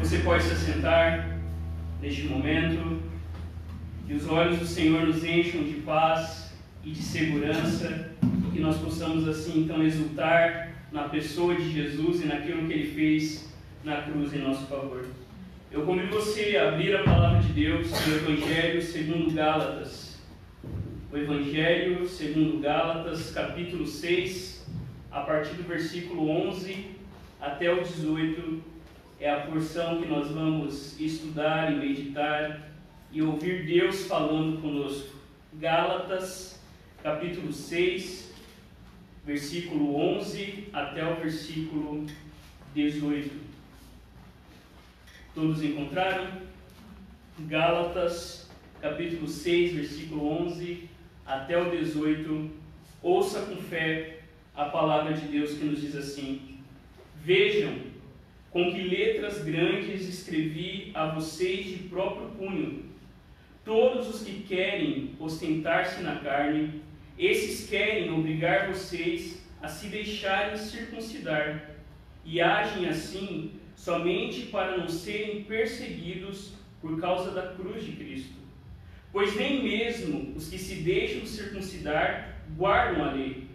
Você pode se assentar neste momento. Que os olhos do Senhor nos encham de paz e de segurança. E que nós possamos assim então exultar na pessoa de Jesus e naquilo que ele fez na cruz em nosso favor. Eu convido você a abrir a palavra de Deus no Evangelho segundo Gálatas. O Evangelho segundo Gálatas, capítulo 6, a partir do versículo 11 até o 18, é a porção que nós vamos estudar e meditar e ouvir Deus falando conosco. Gálatas, capítulo 6, versículo 11 até o versículo 18. Todos encontraram? Gálatas, capítulo 6, versículo 11 até o 18. Ouça com fé a palavra de Deus que nos diz assim: Vejam com que letras grandes escrevi a vocês de próprio punho. Todos os que querem ostentar-se na carne, esses querem obrigar vocês a se deixarem circuncidar, e agem assim somente para não serem perseguidos por causa da cruz de Cristo. Pois nem mesmo os que se deixam circuncidar guardam a lei,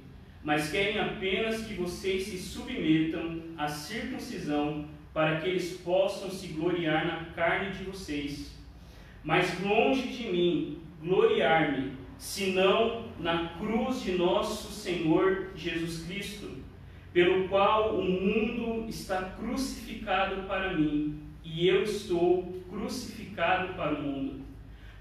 mas querem apenas que vocês se submetam à circuncisão para que eles possam se gloriar na carne de vocês. Mas longe de mim gloriar-me, senão na cruz de nosso Senhor Jesus Cristo pelo qual o mundo está crucificado para mim, e eu estou crucificado para o mundo.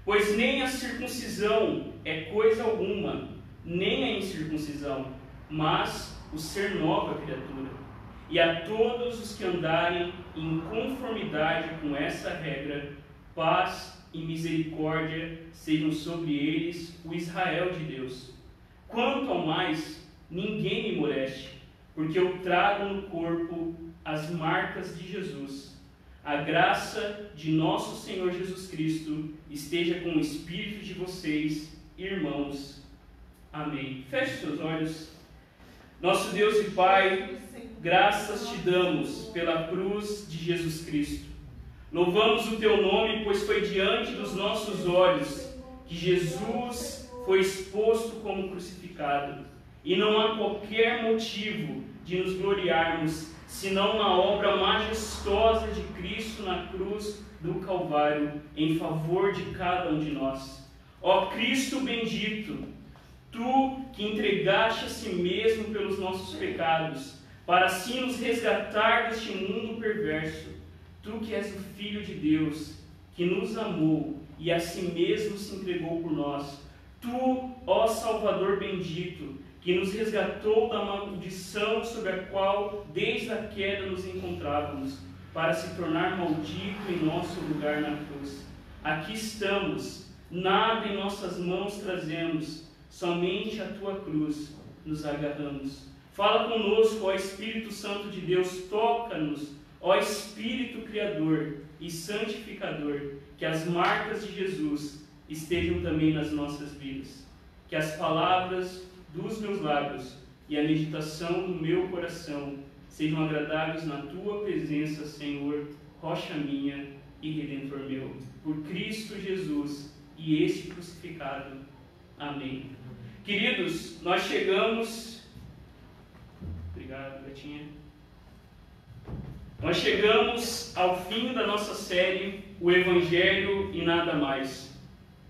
Pois nem a circuncisão é coisa alguma, nem a incircuncisão, mas o ser nova criatura. E a todos os que andarem em conformidade com essa regra, paz e misericórdia sejam sobre eles o Israel de Deus. Quanto ao mais, ninguém me moleste porque eu trago no corpo as marcas de Jesus. A graça de nosso Senhor Jesus Cristo esteja com o espírito de vocês, irmãos. Amém. Feche seus olhos. Nosso Deus e Pai, graças te damos pela cruz de Jesus Cristo. Louvamos o teu nome, pois foi diante dos nossos olhos que Jesus foi exposto como crucificado. E não há qualquer motivo de nos gloriarmos, senão na obra majestosa de Cristo na cruz do Calvário, em favor de cada um de nós. Ó Cristo bendito, tu que entregaste a si mesmo pelos nossos pecados, para assim nos resgatar deste mundo perverso, tu que és o Filho de Deus, que nos amou e a si mesmo se entregou por nós, tu, ó Salvador bendito, que nos resgatou da maldição sobre a qual desde a queda nos encontrávamos, para se tornar maldito em nosso lugar na cruz. Aqui estamos, nada em nossas mãos trazemos, somente a tua cruz nos agarramos. Fala conosco, ó Espírito Santo de Deus, toca-nos, ó Espírito Criador e Santificador, que as marcas de Jesus estejam também nas nossas vidas. Que as palavras dos meus lábios e a meditação do meu coração sejam agradáveis na tua presença, Senhor, rocha minha e redentor meu. Por Cristo Jesus e este crucificado. Amém. Queridos, nós chegamos. Obrigado, Gatinha. Nós chegamos ao fim da nossa série, O Evangelho e Nada Mais.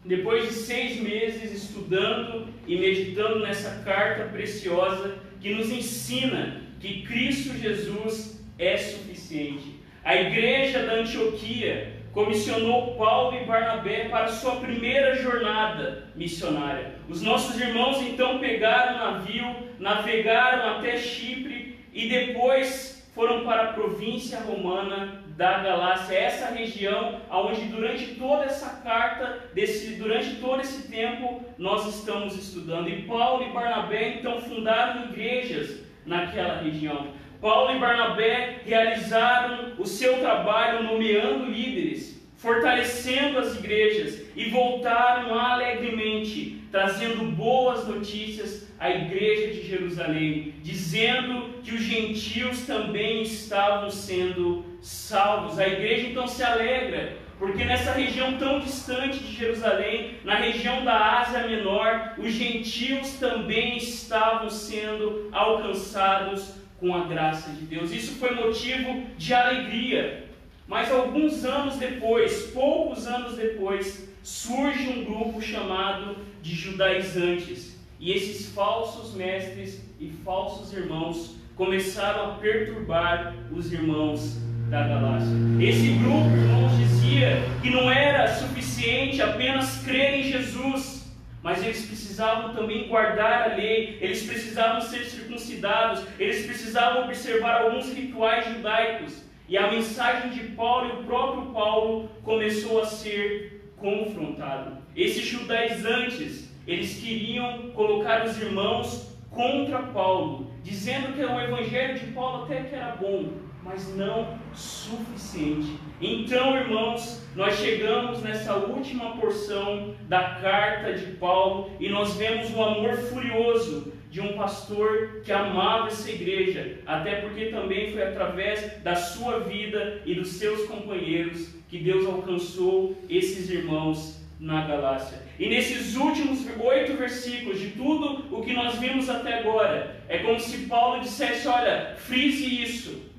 Depois de seis meses estudando e meditando nessa carta preciosa que nos ensina que Cristo Jesus é suficiente. A igreja da Antioquia comissionou Paulo e Barnabé para sua primeira jornada missionária. Os nossos irmãos então pegaram o navio, navegaram até Chipre e depois foram para a província romana da Galácia, essa região onde durante toda essa carta, desse, durante todo esse tempo, nós estamos estudando. E Paulo e Barnabé então fundaram igrejas naquela região. Paulo e Barnabé realizaram o seu trabalho nomeando líderes, fortalecendo as igrejas e voltaram alegremente, trazendo boas notícias à igreja de Jerusalém, dizendo que os gentios também estavam sendo salvos. A igreja então se alegra, porque nessa região tão distante de Jerusalém, na região da Ásia Menor, os gentios também estavam sendo alcançados com a graça de Deus. Isso foi motivo de alegria. Mas alguns anos depois, poucos anos depois, surge um grupo chamado de judaizantes. E esses falsos mestres e falsos irmãos começaram a perturbar os irmãos da Galácia. Esse grupo, irmãos, dizia que não era suficiente apenas crer em Jesus, mas eles precisavam também guardar a lei, eles precisavam ser circuncidados, eles precisavam observar alguns rituais judaicos. E a mensagem de Paulo e o próprio Paulo começou a ser confrontado. Esses judaizantes, eles queriam colocar os irmãos contra Paulo, dizendo que o evangelho de Paulo até que era bom, mas não suficiente. Então, irmãos, nós chegamos nessa última porção da carta de Paulo e nós vemos o amor furioso de um pastor que amava essa igreja, até porque também foi através da sua vida e dos seus companheiros que Deus alcançou esses irmãos na Galácia. E nesses últimos oito versículos, de tudo o que nós vimos até agora, é como se Paulo dissesse: olha, frise isso,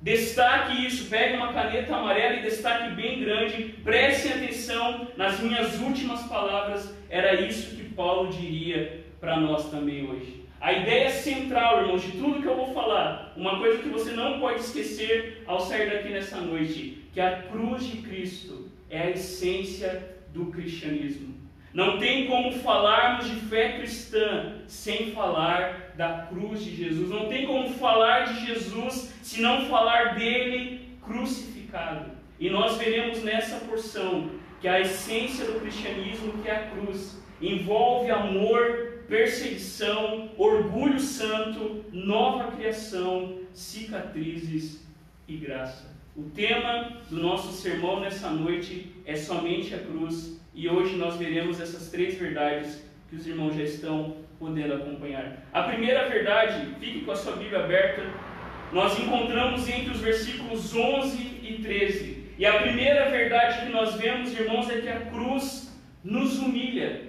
destaque isso, pegue uma caneta amarela e destaque bem grande, prestem atenção nas minhas últimas palavras. Era isso que Paulo diria para nós também hoje. A ideia central, irmãos, de tudo que eu vou falar, uma coisa que você não pode esquecer ao sair daqui nessa noite, que a cruz de Cristo é a essência do cristianismo. Não tem como falarmos de fé cristã sem falar da cruz de Jesus. Não tem como falar de Jesus se não falar dele crucificado. E nós veremos nessa porção que a essência do cristianismo, que é a cruz, envolve amor, perseguição, orgulho santo, nova criação, cicatrizes e graça. O tema do nosso sermão nessa noite é somente a cruz, e hoje nós veremos essas três verdades que os irmãos já estão podendo acompanhar. A primeira verdade, fique com a sua Bíblia aberta, nós encontramos entre os versículos 11 e 13. E a primeira verdade que nós vemos, irmãos, é que a cruz nos humilha.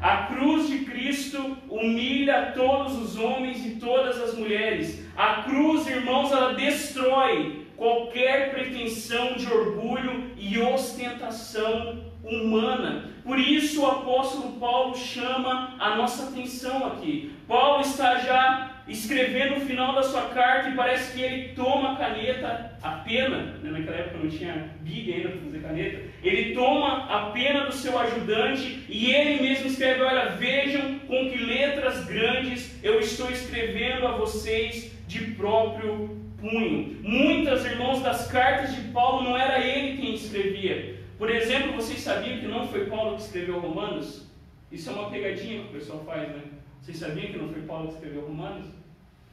A cruz de Cristo humilha todos os homens e todas as mulheres. A cruz, irmãos, ela destrói qualquer pretensão de orgulho e ostentação humana. Por isso o apóstolo Paulo chama a nossa atenção aqui. Paulo está já escrevendo o final da sua carta e parece que ele toma a caneta, a pena, né? naquela época não tinha big ainda para fazer caneta, ele toma a pena do seu ajudante e ele mesmo escreve: Olha, vejam com que letras grandes eu estou escrevendo a vocês de próprio punho. Muitas, irmãos, das cartas de Paulo não era ele quem escrevia. Por exemplo, vocês sabiam que não foi Paulo que escreveu Romanos? Isso é uma pegadinha que o pessoal faz, né? Vocês sabiam que não foi Paulo que escreveu Romanos?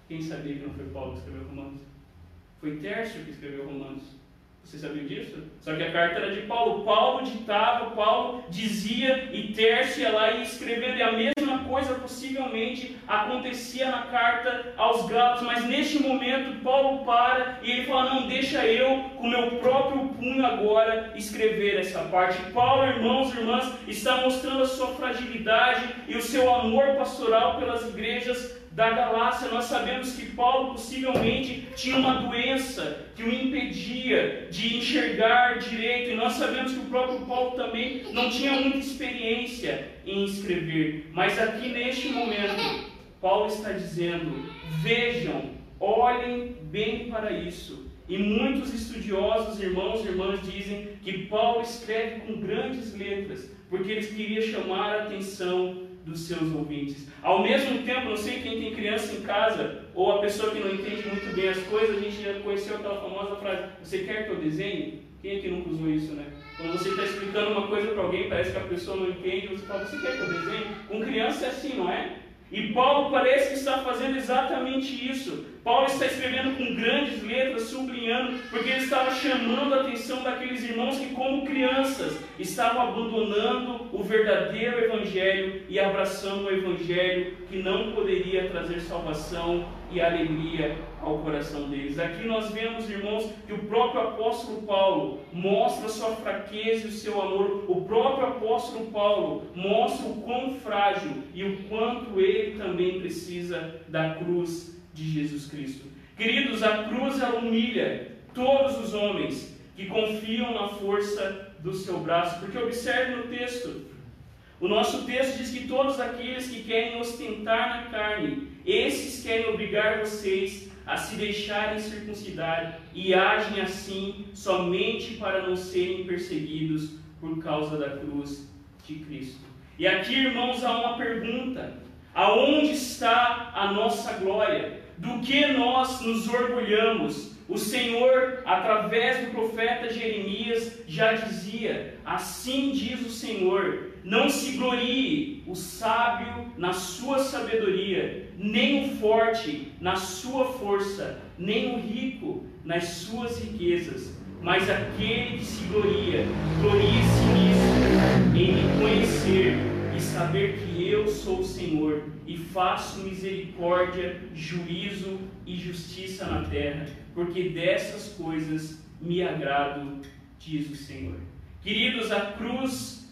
Quem sabia que não foi Paulo que escreveu Romanos? Foi Tércio que escreveu Romanos. Você sabia disso? Só que a carta era de Paulo. Paulo ditava, Paulo dizia e Tércio ia lá e escrevendo. E a mesma coisa possivelmente acontecia na carta aos Gálatas. Mas neste momento Paulo para e ele fala: Não, deixa eu com meu próprio punho agora escrever essa parte. Paulo, irmãos e irmãs, está mostrando a sua fragilidade e o seu amor pastoral pelas igrejas da Galácia, nós sabemos que Paulo possivelmente tinha uma doença que o impedia de enxergar direito, e nós sabemos que o próprio Paulo também não tinha muita experiência em escrever. Mas aqui neste momento, Paulo está dizendo: vejam, olhem bem para isso. E muitos estudiosos, irmãos e irmãs, dizem que Paulo escreve com grandes letras, porque ele queria chamar a atenção dos seus ouvintes. Ao mesmo tempo, não sei quem tem criança em casa, ou a pessoa que não entende muito bem as coisas, a gente já conheceu aquela famosa frase: Você quer que eu desenhe? Quem é que nunca usou isso, né? Quando você está explicando uma coisa para alguém, parece que a pessoa não entende, você fala: Você quer que eu desenhe? Com criança é assim, não é? E Paulo parece que está fazendo exatamente isso. Paulo está escrevendo com grandes letras, sublinhando, porque ele estava chamando a atenção daqueles irmãos que, como crianças, estavam abandonando o verdadeiro Evangelho e abraçando o Evangelho que não poderia trazer salvação e alegria ao coração deles. Aqui nós vemos, irmãos, que o próprio apóstolo Paulo mostra sua fraqueza e o seu amor. O próprio apóstolo Paulo mostra o quão frágil e o quanto ele também precisa da cruz de Jesus Cristo. Queridos, a cruz ela humilha todos os homens que confiam na força do seu braço, porque observe no texto, o nosso texto diz que todos aqueles que querem ostentar na carne, esses querem obrigar vocês a se deixarem circuncidar e agem assim somente para não serem perseguidos por causa da cruz de Cristo. E aqui, irmãos, há uma pergunta: aonde está a nossa glória? Do que nós nos orgulhamos? O Senhor, através do profeta Jeremias, já dizia: Assim diz o Senhor, não se glorie o sábio na sua sabedoria, nem o forte na sua força, nem o rico nas suas riquezas, mas aquele que se gloria, glorie-se nisso, em me conhecer e saber que eu sou o Senhor e faço misericórdia, juízo e justiça na terra, porque dessas coisas me agrado, diz o Senhor. Queridos, a cruz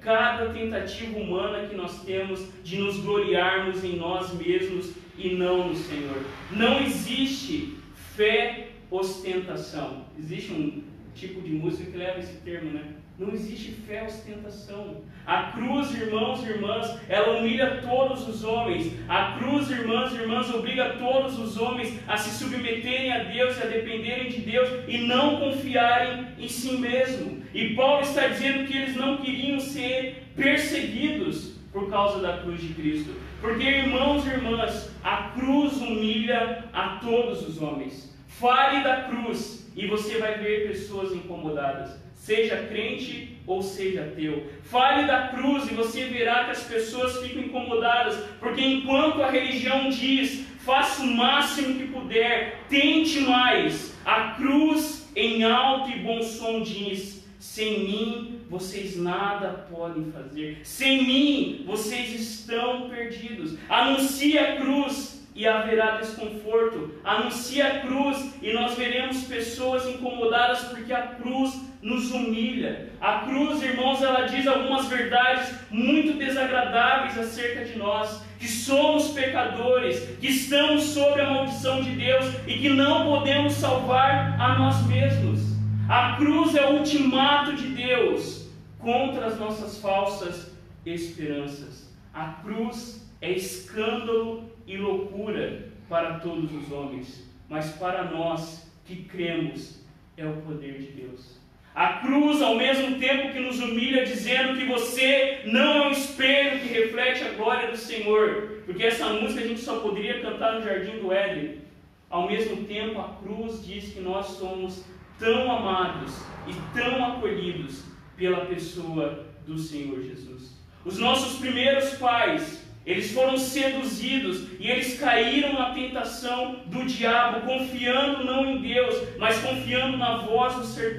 cada tentativa humana que nós temos de nos gloriarmos em nós mesmos e não no Senhor. Não existe fé ostentação. Existe um tipo de música que leva esse termo, né? Não existe fé ostentação. A cruz, irmãos e irmãs, ela humilha todos os homens. A cruz, irmãos e irmãs, obriga todos os homens a se submeterem a Deus e a dependerem de Deus e não confiarem em si mesmo. E Paulo está dizendo que eles não queriam ser perseguidos por causa da cruz de Cristo. Porque, irmãos e irmãs, a cruz humilha a todos os homens. Fale da cruz e você vai ver pessoas incomodadas seja crente ou seja ateu. Fale da cruz e você verá que as pessoas ficam incomodadas, porque enquanto a religião diz, faça o máximo que puder, tente mais, a cruz em alto e bom som diz: sem mim vocês nada podem fazer, sem mim vocês estão perdidos. Anuncie a cruz e haverá desconforto. Anuncie a cruz e nós veremos pessoas incomodadas porque a cruz nos humilha. A cruz, irmãos, ela diz algumas verdades muito desagradáveis acerca de nós, que somos pecadores, que estamos sob a maldição de Deus e que não podemos salvar a nós mesmos. A cruz é o ultimato de Deus contra as nossas falsas esperanças. A cruz é escândalo e loucura para todos os homens, mas para nós que cremos é o poder de Deus. A cruz, ao mesmo tempo que nos humilha, dizendo que você não é um espelho que reflete a glória do Senhor, porque essa música a gente só poderia cantar no jardim do Éden. Ao mesmo tempo, a cruz diz que nós somos tão amados e tão acolhidos pela pessoa do Senhor Jesus. Os nossos primeiros pais eles foram seduzidos e eles caíram na tentação do diabo, confiando não em Deus, mas confiando na voz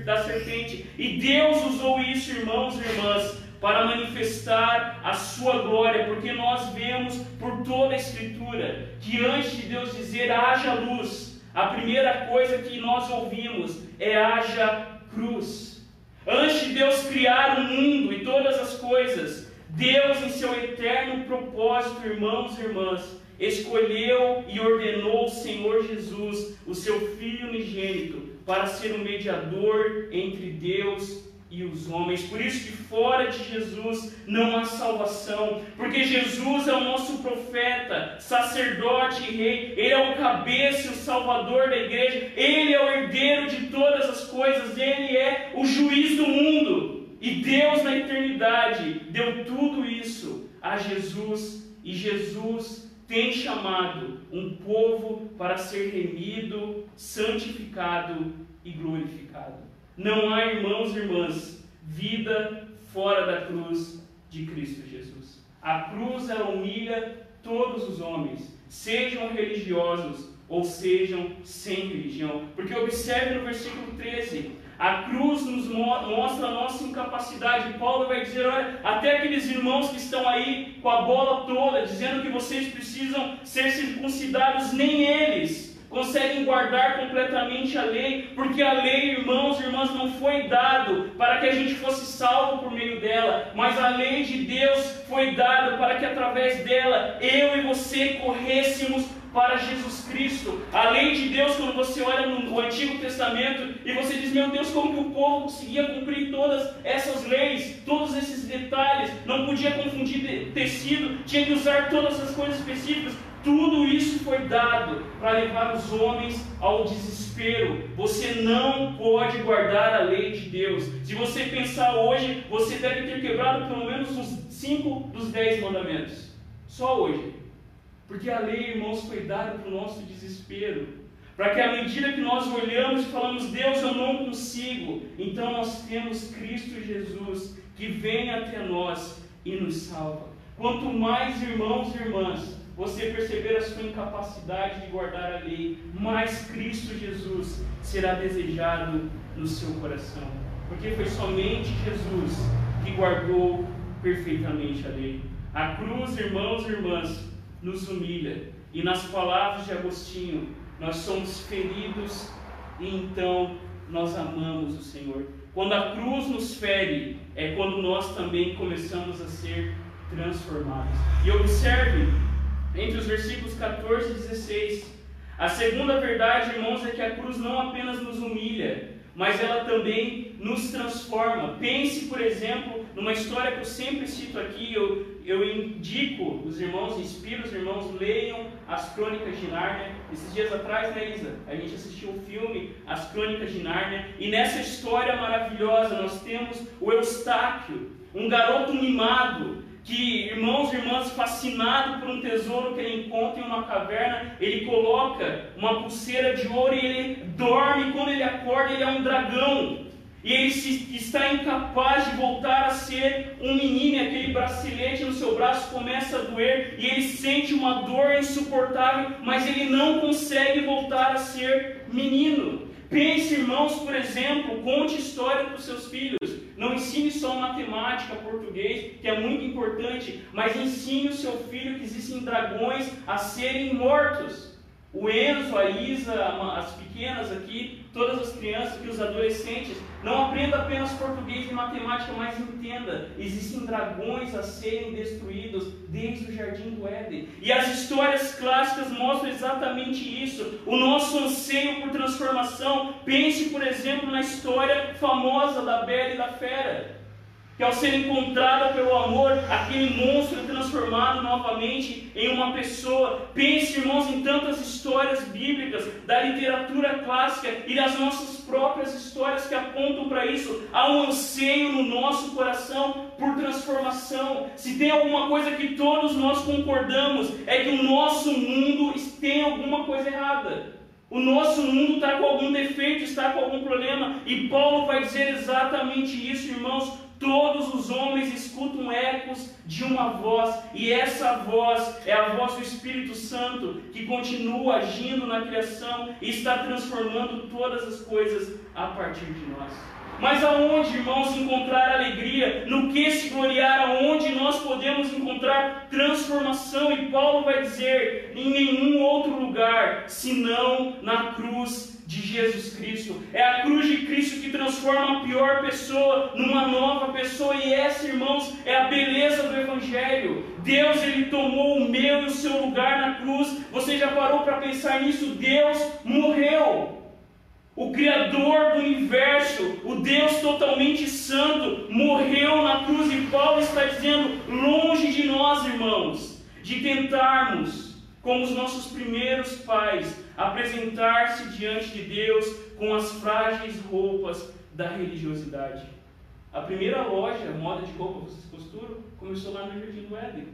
da serpente. E Deus usou isso, irmãos e irmãs, para manifestar a sua glória, porque nós vemos por toda a Escritura que antes de Deus dizer haja luz, a primeira coisa que nós ouvimos é haja cruz. Antes de Deus criar o mundo e todas as coisas, Deus, em seu eterno propósito, irmãos e irmãs, escolheu e ordenou o Senhor Jesus, o seu Filho unigênito, para ser o mediador entre Deus e os homens. Por isso que fora de Jesus não há salvação, porque Jesus é o nosso profeta, sacerdote e rei, ele é o cabeça o salvador da igreja, ele é o herdeiro de todas as coisas, ele é o juiz do mundo. E Deus, na eternidade, deu tudo isso a Jesus, e Jesus tem chamado um povo para ser remido, santificado e glorificado. Não há, irmãos e irmãs, vida fora da cruz de Cristo Jesus. A cruz ela humilha todos os homens, sejam religiosos ou sejam sem religião. Porque observe no versículo 13: a cruz nos mostra a nossa incapacidade. Paulo vai dizer: olha, até aqueles irmãos que estão aí com a bola toda, dizendo que vocês precisam ser circuncidados, nem eles conseguem guardar completamente a lei, porque a lei, irmãos e irmãs, não foi dado para que a gente fosse salvo por meio dela, mas a lei de Deus foi dada para que através dela eu e você corrêssemos para Jesus Cristo. A lei de Deus, quando você olha no Antigo Testamento e você diz, meu Deus, como que o povo conseguia cumprir todas essas leis, todos esses detalhes, não podia confundir tecido, tinha que usar todas as coisas específicas. Tudo isso foi dado para levar os homens ao desespero. Você não pode guardar a lei de Deus. Se você pensar hoje, você deve ter quebrado pelo menos uns 5 dos 10 mandamentos. Só hoje. Porque a lei, irmãos, foi dada para o nosso desespero. Para que à medida que nós olhamos e falamos, Deus, eu não consigo, então nós temos Cristo Jesus que vem até nós e nos salva. Quanto mais irmãos e irmãs você perceber a sua incapacidade de guardar a lei, mais Cristo Jesus será desejado no seu coração. Porque foi somente Jesus que guardou perfeitamente a lei. A cruz, irmãos e irmãs, nos humilha. E nas palavras de Agostinho, nós somos feridos e então nós amamos o Senhor. Quando a cruz nos fere, é quando nós também começamos a ser transformados. E observe entre os versículos 14 e 16. A segunda verdade, irmãos, é que a cruz não apenas nos humilha, mas ela também nos transforma. Pense, por exemplo, numa história que eu sempre cito aqui, eu, eu indico os irmãos, inspiro os irmãos, leiam as Crônicas de Nárnia. Esses dias atrás, né, Isa? A gente assistiu o filme As Crônicas de Nárnia, e nessa história maravilhosa nós temos o Eustáquio, um garoto mimado, que irmãos e irmãs, fascinado por um tesouro que ele encontra em uma caverna, ele coloca uma pulseira de ouro e ele dorme. Quando ele acorda, ele é um dragão. E ele se, está incapaz de voltar a ser um menino, e aquele bracelete no seu braço começa a doer, e ele sente uma dor insuportável, mas ele não consegue voltar a ser menino. Pense, irmãos, por exemplo, conte história para os seus filhos. Não ensine só matemática, português, que é muito importante, mas ensine o seu filho que existem dragões a serem mortos. O Enzo, a Isa, as pequenas aqui, todas as crianças e os adolescentes, não aprenda apenas português e matemática, mas entenda: existem dragões a serem destruídos desde o jardim do Éden. E as histórias clássicas mostram exatamente isso. O nosso anseio por transformação. Pense, por exemplo, na história famosa da Bela e da Fera que ao ser encontrada pelo amor, aquele monstro é transformado novamente em uma pessoa. Pense, irmãos, em tantas histórias bíblicas, da literatura clássica e das nossas próprias histórias que apontam para isso. Há um anseio no nosso coração por transformação. Se tem alguma coisa que todos nós concordamos, é que o nosso mundo tem alguma coisa errada. O nosso mundo está com algum defeito, está com algum problema, e Paulo vai dizer exatamente isso, irmãos. Todos os homens escutam ecos de uma voz, e essa voz é a voz do Espírito Santo que continua agindo na criação e está transformando todas as coisas a partir de nós. Mas aonde, irmãos, encontrar alegria? No que se gloriar? Aonde nós podemos encontrar transformação? E Paulo vai dizer: em nenhum outro lugar senão na cruz de Jesus Cristo. É a cruz de Cristo que transforma a pior pessoa numa nova pessoa. E essa, irmãos, é a beleza do Evangelho. Deus, Ele tomou o meu e o seu lugar na cruz. Você já parou para pensar nisso? Deus morreu. O Criador do universo, o Deus totalmente santo, morreu na cruz. E Paulo está dizendo: longe de nós, irmãos, de tentarmos como os nossos primeiros pais, apresentar-se diante de Deus com as frágeis roupas da religiosidade. A primeira loja, moda de roupa vocês costuram, começou lá no Jardim do Éden.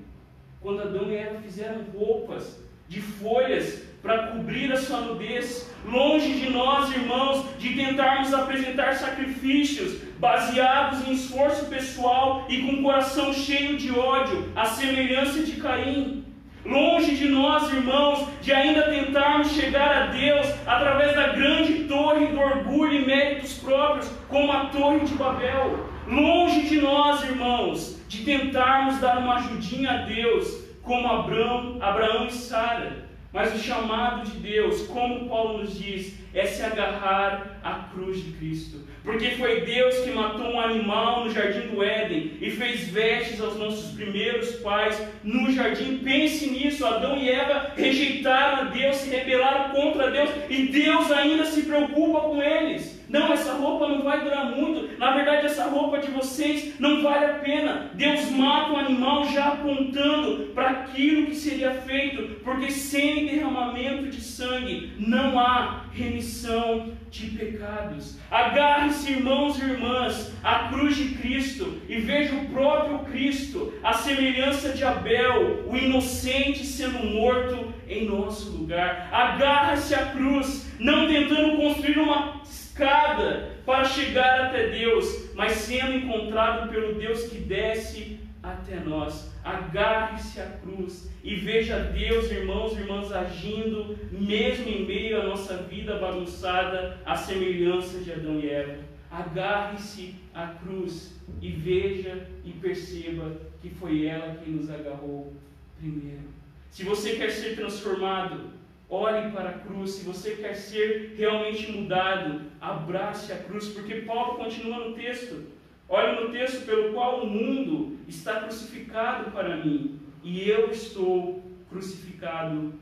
Quando Adão e Eva fizeram roupas de folhas para cobrir a sua nudez, longe de nós, irmãos, de tentarmos apresentar sacrifícios baseados em esforço pessoal e com coração cheio de ódio, à semelhança de Caim. Longe de nós, irmãos, de ainda tentarmos chegar a Deus através da grande torre do orgulho e méritos próprios, como a Torre de Babel. Longe de nós, irmãos, de tentarmos dar uma ajudinha a Deus, como Abraão, Abraão e Sara. Mas o chamado de Deus, como Paulo nos diz, é se agarrar à cruz de Cristo. Porque foi Deus que matou um animal no jardim do Éden e fez vestes aos nossos primeiros pais no jardim. Pense nisso: Adão e Eva rejeitaram a Deus, se rebelaram contra Deus e Deus ainda se preocupa com eles. Não, essa roupa não vai durar muito. Na verdade, essa roupa de vocês não vale a pena. Deus mata o animal já apontando para aquilo que seria feito, porque sem derramamento de sangue não há remissão de pecados. Agarre-se, irmãos e irmãs, à cruz de Cristo e veja o próprio Cristo, a semelhança de Abel, o inocente sendo morto em nosso lugar. Agarre-se à cruz, não tentando construir uma escada para chegar até Deus, mas sendo encontrado pelo Deus que desce até nós. Agarre-se à cruz e veja Deus, irmãos e irmãs, agindo mesmo em meio à nossa vida bagunçada, à semelhança de Adão e Eva. Agarre-se à cruz e veja e perceba que foi ela quem nos agarrou primeiro. Se você quer ser transformado, Olhe para a cruz. Se você quer ser realmente mudado, abrace a cruz, porque Paulo continua no texto. Olhe no texto pelo qual o mundo está crucificado para mim e eu estou crucificado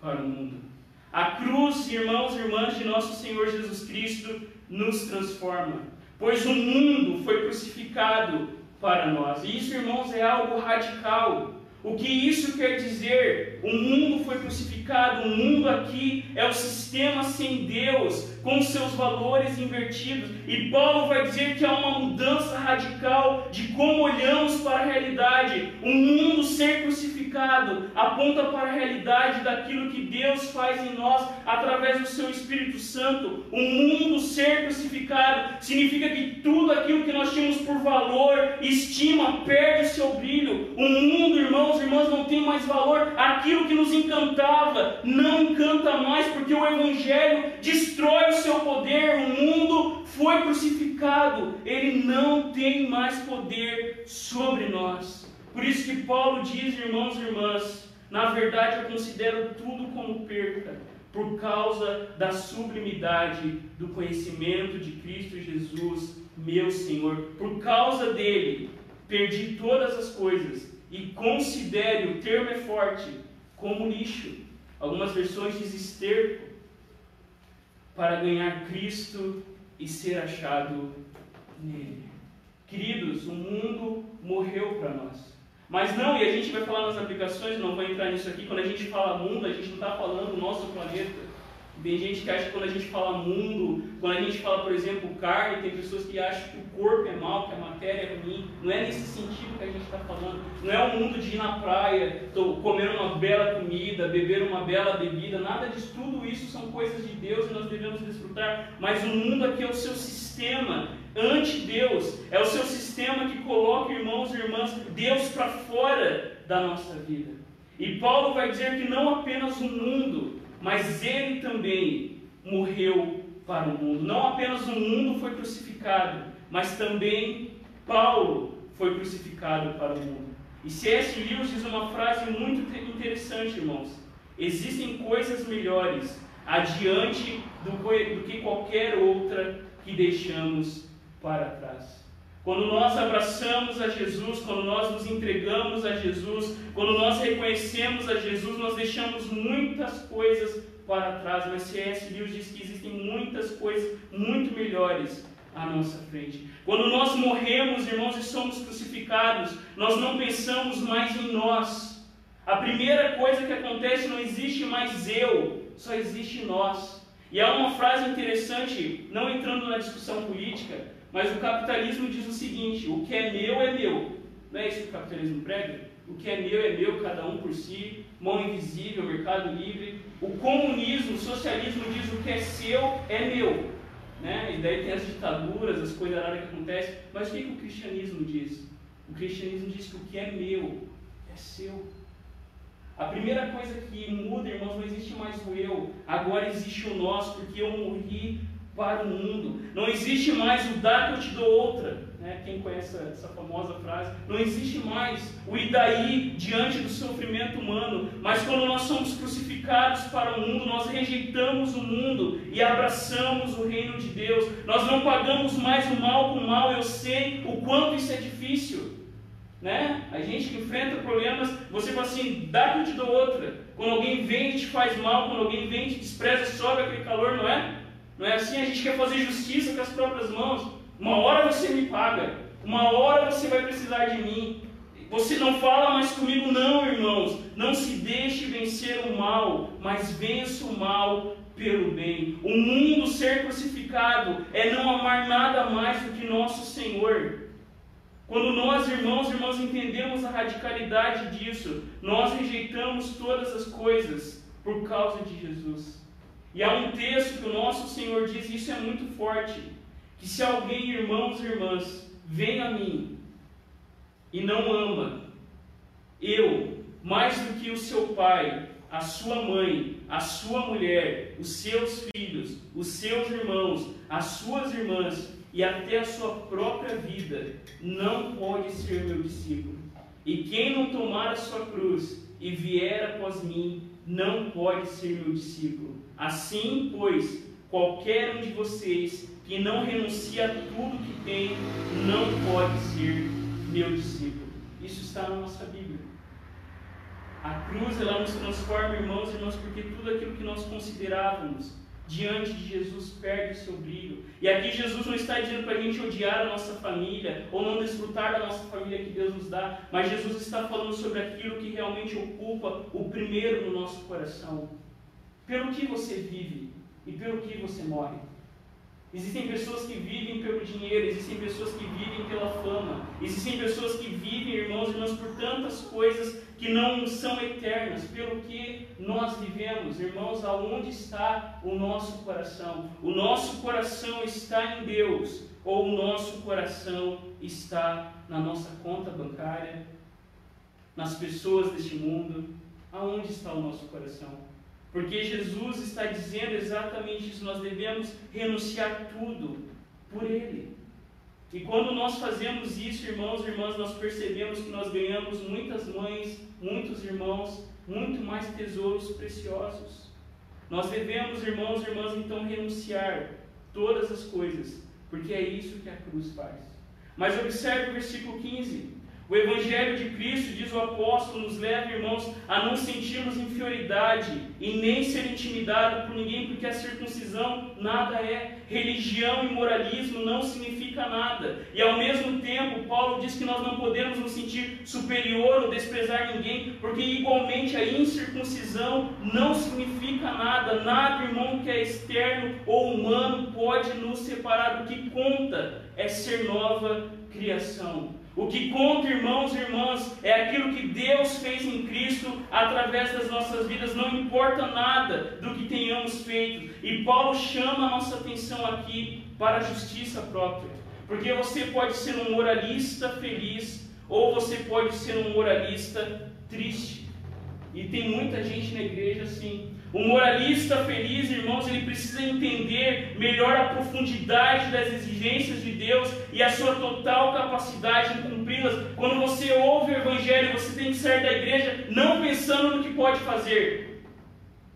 para o mundo. A cruz, irmãos e irmãs de nosso Senhor Jesus Cristo, nos transforma, pois o mundo foi crucificado para nós. E isso, irmãos, é algo radical. O que isso quer dizer? O mundo foi crucificado, o mundo aqui é o sistema sem Deus, com seus valores invertidos. E Paulo vai dizer que há uma mudança radical de como olhamos para a realidade. O mundo ser crucificado aponta para a realidade daquilo que Deus faz em nós através do seu Espírito Santo. O mundo ser crucificado significa que tudo aquilo que nós tínhamos por valor, estima, perde o seu brilho. O mundo, irmãos e irmãs, não tem mais valor. Aquilo que nos encantava não encanta mais, porque o Evangelho destrói seu poder, o mundo foi crucificado, ele não tem mais poder sobre nós. Por isso que Paulo diz, irmãos e irmãs, na verdade eu considero tudo como perca, por causa da sublimidade do conhecimento de Cristo Jesus, meu Senhor. Por causa dele, perdi todas as coisas e considere, o termo é forte, como lixo. Algumas versões dizem esterco para ganhar Cristo e ser achado nele. Queridos, o mundo morreu para nós. Mas não, e a gente vai falar nas aplicações, não vou entrar nisso aqui, quando a gente fala mundo, a gente não está falando nosso planeta. Tem gente que acha que quando a gente fala mundo, quando a gente fala, por exemplo, carne, tem pessoas que acham que o corpo é mal, que a matéria é ruim. Não é nesse sentido que a gente está falando. Não é o mundo de ir na praia, comer uma bela comida, beber uma bela bebida. Nada disso. Tudo isso são coisas de Deus e nós devemos desfrutar. Mas o mundo aqui é o seu sistema anti-Deus. É o seu sistema que coloca, irmãos e irmãs, Deus para fora da nossa vida. E Paulo vai dizer que não apenas o mundo, mas ele também morreu para o mundo. Não apenas o mundo foi crucificado, mas também Paulo foi crucificado para o mundo. E C.S. Lewis diz uma frase muito interessante, irmãos. Existem coisas melhores adiante do, que qualquer outra que deixamos para trás. Quando nós abraçamos a Jesus, quando nós nos entregamos a Jesus, quando nós reconhecemos a Jesus, nós deixamos muitas coisas para trás. Mas C.S. Lewis diz que existem muitas coisas muito melhores à nossa frente. Quando nós morremos, irmãos, e somos crucificados, nós não pensamos mais em nós. A primeira coisa que acontece, não existe mais eu, só existe nós. E há uma frase interessante, não entrando na discussão política, mas o capitalismo diz o seguinte: o que é meu é meu. Não é isso que o capitalismo prega? O que é meu é meu, cada um por si, mão invisível, mercado livre. O comunismo, o socialismo diz o que é seu é meu. Né? E daí tem as ditaduras, as coisas raras que acontecem. Mas o que, que o cristianismo diz? O cristianismo diz que o que é meu é seu. A primeira coisa que muda, irmãos, não existe mais o eu, agora existe o nós, porque eu morri para o mundo. Não existe mais o dar que eu te dou outra. Né? Quem conhece essa famosa frase? Não existe mais o ir daí diante do sofrimento humano. Mas quando nós somos crucificados para o mundo, nós rejeitamos o mundo e abraçamos o reino de Deus. Nós não pagamos mais o mal com o mal. Eu sei o quanto isso é difícil. Né? A gente que enfrenta problemas, você fala assim, dá que eu te dou outra. Quando alguém vem e te faz mal, quando alguém vem e te despreza, sobe aquele calor, não é? Não é assim? A gente quer fazer justiça com as próprias mãos. Uma hora você me paga, uma hora você vai precisar de mim. Você não fala mais comigo, não, irmãos. Não se deixe vencer o mal, mas vença o mal pelo bem. O mundo ser crucificado é não amar nada mais do que nosso Senhor. Quando nós, irmãos e irmãs, entendemos a radicalidade disso, nós rejeitamos todas as coisas por causa de Jesus. E há um texto que o nosso Senhor diz, e isso é muito forte, que se alguém, irmãos e irmãs, vem a mim e não ama, eu, mais do que o seu pai, a sua mãe, a sua mulher, os seus filhos, os seus irmãos, as suas irmãs e até a sua própria vida, não pode ser meu discípulo. E quem não tomar a sua cruz e vier após mim, não pode ser meu discípulo. Assim, pois, qualquer um de vocês que não renuncia a tudo que tem, não pode ser meu discípulo. Isso está na nossa Bíblia. A cruz ela nos transforma, irmãos e irmãs, porque tudo aquilo que nós considerávamos diante de Jesus perde o seu brilho. E aqui Jesus não está dizendo para a gente odiar a nossa família ou não desfrutar da nossa família que Deus nos dá, mas Jesus está falando sobre aquilo que realmente ocupa o primeiro no nosso coração. Pelo que você vive e pelo que você morre. Existem pessoas que vivem pelo dinheiro, existem pessoas que vivem pela fama, existem pessoas que vivem, irmãos e irmãs, por tantas coisas que não são eternas, pelo que nós vivemos. Irmãos, aonde está o nosso coração? O nosso coração está em Deus, ou o nosso coração está na nossa conta bancária, nas pessoas deste mundo? Aonde está o nosso coração? Porque Jesus está dizendo exatamente isso. Nós devemos renunciar tudo por Ele. E quando nós fazemos isso, irmãos e irmãs, nós percebemos que nós ganhamos muitas mães, muitos irmãos, muito mais tesouros preciosos. Nós devemos, irmãos e irmãs, então renunciar todas as coisas, porque é isso que a cruz faz. Mas observe o versículo 15. O Evangelho de Cristo, diz o apóstolo, nos leva, irmãos, a não sentirmos inferioridade e nem ser intimidado por ninguém, porque a circuncisão nada é. Religião e moralismo não significa nada. E ao mesmo tempo, Paulo diz que nós não podemos nos sentir superior ou desprezar ninguém, porque igualmente a incircuncisão não significa nada. Nada, irmão, que é externo ou humano pode nos separar. O que conta é ser nova criação. O que conta, irmãos e irmãs, é aquilo que Deus fez em Cristo através das nossas vidas, não importa nada do que tenhamos feito. E Paulo chama a nossa atenção aqui para a justiça própria, porque você pode ser um moralista feliz ou você pode ser um moralista triste. E tem muita gente na igreja assim, o moralista feliz, irmãos, ele precisa entender melhor a profundidade das exigências de Deus e a sua total capacidade em cumpri-las. Quando você ouve o Evangelho, você tem que sair da igreja não pensando no que pode fazer,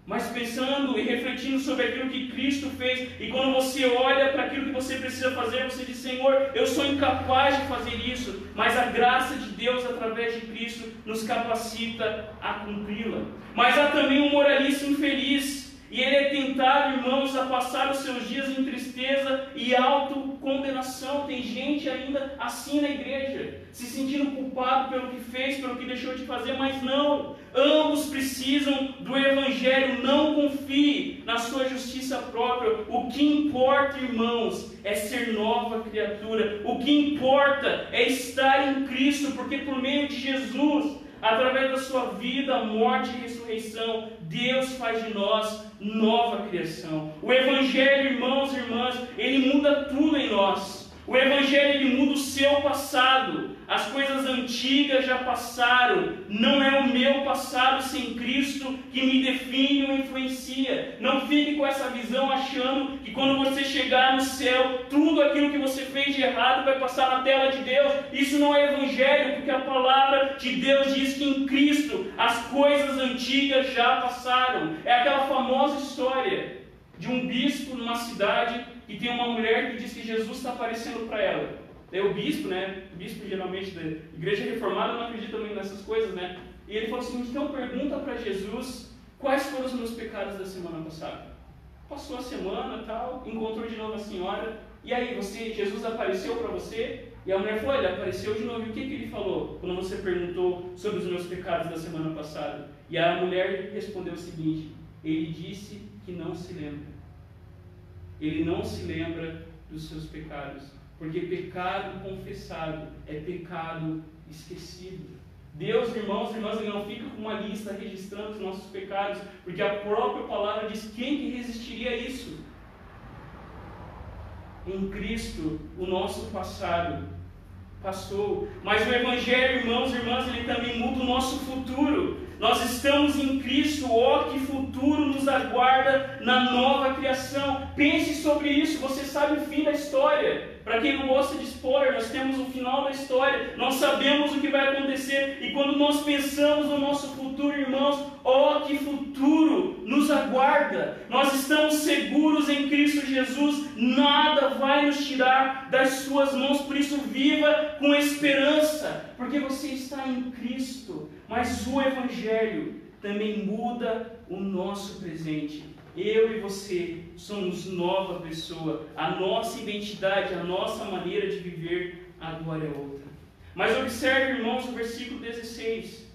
mas pensando e refletindo sobre aquilo que Cristo fez, e quando você olha para aquilo que você precisa fazer, você diz: Senhor, eu sou incapaz de fazer isso, mas a graça de Deus através de Cristo nos capacita a cumpri-la. Mas há também um moralista infeliz e ele é tentado, irmãos, a passar os seus dias em tristeza e autocondenação. Tem gente ainda assim na igreja, se sentindo culpado pelo que fez, pelo que deixou de fazer, mas não. Ambos precisam do Evangelho. Não confie na sua justiça própria. O que importa, irmãos, é ser nova criatura. O que importa é estar em Cristo, porque por meio de Jesus Através da sua vida, morte e ressurreição, Deus faz de nós nova criação. O Evangelho, irmãos e irmãs, ele muda tudo em nós. O Evangelho ele muda o seu passado. As coisas antigas já passaram. Não é o meu passado sem Cristo que me define ou influencia. Não fique com essa visão achando que quando você chegar no céu, tudo aquilo que você fez de errado vai passar na tela de Deus. Isso não é evangelho, porque a palavra de Deus diz que em Cristo as coisas antigas já passaram. É aquela famosa história de um bispo numa cidade e tem uma mulher que diz que Jesus está aparecendo para ela. É o bispo, né? O bispo geralmente da igreja reformada não acredita muito nessas coisas, né? E ele falou assim: então pergunta para Jesus quais foram os meus pecados da semana passada. Passou a semana tal, encontrou de novo a senhora. E aí, você, Jesus apareceu para você? E a mulher falou: ele apareceu de novo. E o que, que ele falou quando você perguntou sobre os meus pecados da semana passada? E a mulher respondeu o seguinte: ele disse que não se lembra. Ele não se lembra dos seus pecados. Porque pecado confessado é pecado esquecido. Deus, irmãos e irmãs, ele não fica com uma lista registrando os nossos pecados, porque a própria palavra diz quem que resistiria a isso? Em Cristo, o nosso passado passou. Mas o Evangelho, irmãos e irmãs, ele também muda o nosso futuro. Nós estamos em Cristo, ó que futuro nos aguarda na nova criação. Pense sobre isso, você sabe o fim da história. Para quem não gosta de spoiler, nós temos o final da história, nós sabemos o que vai acontecer, e quando nós pensamos no nosso futuro, irmãos, ó que futuro nos aguarda! Nós estamos seguros em Cristo Jesus, nada vai nos tirar das Suas mãos, por isso viva com esperança, porque você está em Cristo, mas o Evangelho também muda o nosso presente. Eu e você somos nova pessoa. A nossa identidade, a nossa maneira de viver agora é outra. Mas observe, irmãos, o versículo 16.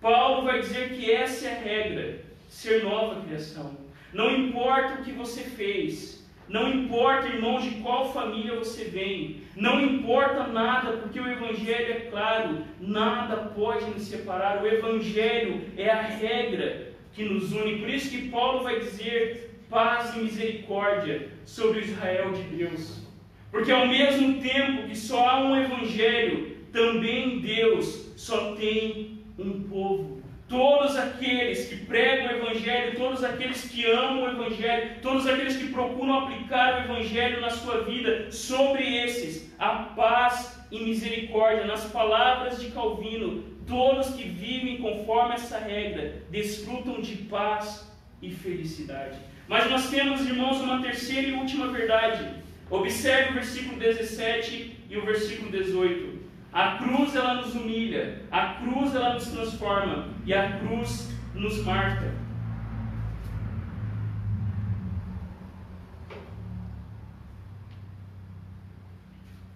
Paulo vai dizer que essa é a regra: ser nova criação. Não importa o que você fez, não importa, irmãos, de qual família você vem, não importa nada, porque o Evangelho é claro, nada pode nos separar. O Evangelho é a regra que nos une. Por isso que Paulo vai dizer paz e misericórdia sobre o Israel de Deus. Porque ao mesmo tempo que só há um evangelho, também Deus só tem um povo. Todos aqueles que pregam o Evangelho, todos aqueles que amam o Evangelho, todos aqueles que procuram aplicar o Evangelho na sua vida, sobre esses, a paz e misericórdia. Nas palavras de Calvino, Todos que vivem conforme essa regra desfrutam de paz e felicidade. Mas nós temos, irmãos, uma terceira e última verdade. Observe o versículo 17 e o versículo 18. A cruz ela nos humilha, a cruz ela nos transforma e a cruz nos marca.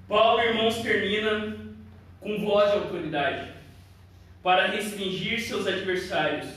Paulo, irmãos, termina com voz de autoridade para restringir seus adversários,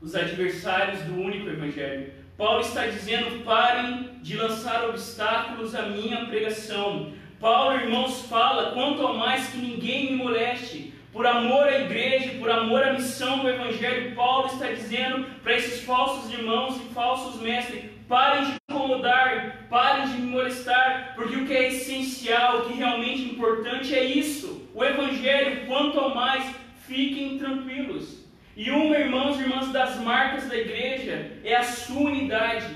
os adversários do único Evangelho. Paulo está dizendo: parem de lançar obstáculos à minha pregação. Paulo, irmãos, fala: quanto ao mais que ninguém me moleste, por amor à igreja, por amor à missão do Evangelho, Paulo está dizendo para esses falsos irmãos e falsos mestres: parem de incomodar, parem de me molestar, porque o que é essencial, o que é realmente importante é isso. O Evangelho, quanto ao mais fiquem tranquilos. E uma, irmãos e irmãs, das marcas da igreja é a sua unidade.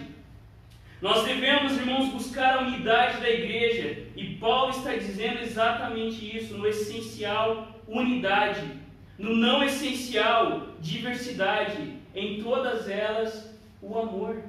Nós devemos, irmãos, buscar a unidade da igreja. E Paulo está dizendo exatamente isso, no essencial, unidade. No não essencial, diversidade. Em todas elas, o amor.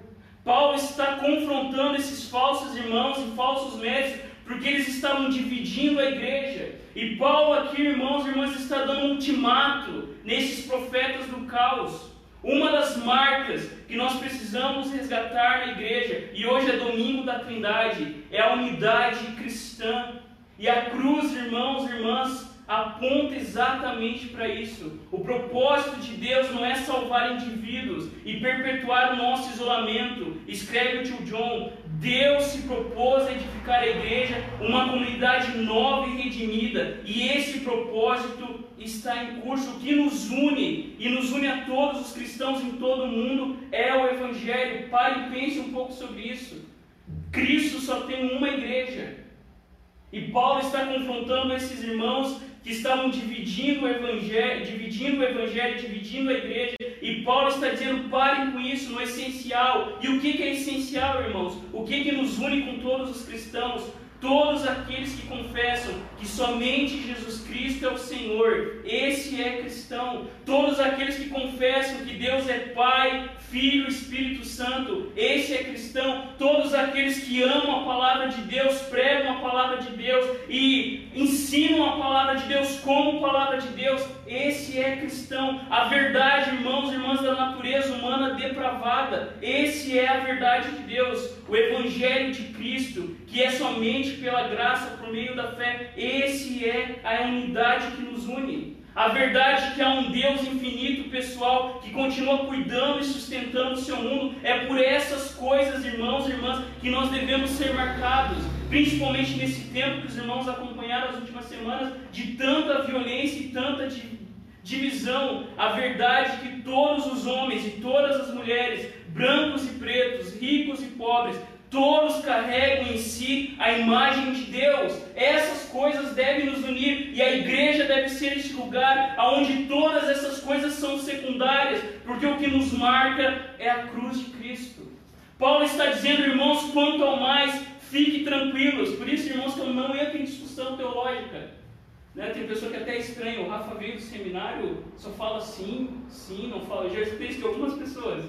Paulo está confrontando esses falsos irmãos e falsos mestres, porque eles estavam dividindo a igreja. E Paulo aqui, irmãos e irmãs, está dando um ultimato nesses profetas do caos. Uma das marcas que nós precisamos resgatar na igreja, e hoje é domingo da Trindade, é a unidade cristã. E a cruz, irmãos e irmãs, aponta exatamente para isso. O propósito de Deus não é salvar indivíduos e perpetuar o nosso isolamento. Escreve o tio John: Deus se propôs a edificar a igreja, uma comunidade nova e redimida, e esse propósito está em curso. O que nos une e nos une a todos os cristãos em todo o mundo é o Evangelho. Pare e pense um pouco sobre isso. Cristo só tem uma igreja. E Paulo está confrontando esses irmãos que estavam dividindo o evangelho, dividindo o evangelho, dividindo a igreja, e Paulo está dizendo: parem com isso, no essencial. E o que é essencial, irmãos? O que, que nos une com todos os cristãos? Todos aqueles que confessam que somente Jesus Cristo é o Senhor, esse é cristão. Todos aqueles que confessam que Deus é Pai, Filho, Espírito Santo, esse é cristão. Todos aqueles que amam a palavra de Deus, pregam a palavra de Deus e ensinam a palavra de Deus como palavra de Deus, esse é cristão. A verdade, irmãos e irmãs da natureza humana depravada, esse é a verdade de Deus. O Evangelho de Cristo, que é somente pela graça por meio da fé, esse é a unidade que nos une. A verdade é que há um Deus infinito, pessoal, que continua cuidando e sustentando o seu mundo. É por essas coisas, irmãos e irmãs, que nós devemos ser marcados. Principalmente nesse tempo que os irmãos acompanharam as últimas semanas, de tanta violência e tanta divisão. A verdade é que todos os homens e todas as mulheres, brancos e pretos, ricos e pobres, Todos carregam em si a imagem de Deus. Essas coisas devem nos unir e a igreja deve ser este lugar onde todas essas coisas são secundárias, porque o que nos marca é a cruz de Cristo. Paulo está dizendo, irmãos, quanto ao mais, fiquem tranquilos. Por isso, irmãos, que eu não entro em discussão teológica. Né? Tem pessoa que até estranha, o Rafa veio do seminário, só fala sim, sim, não fala. Eu já escutei isso de algumas pessoas.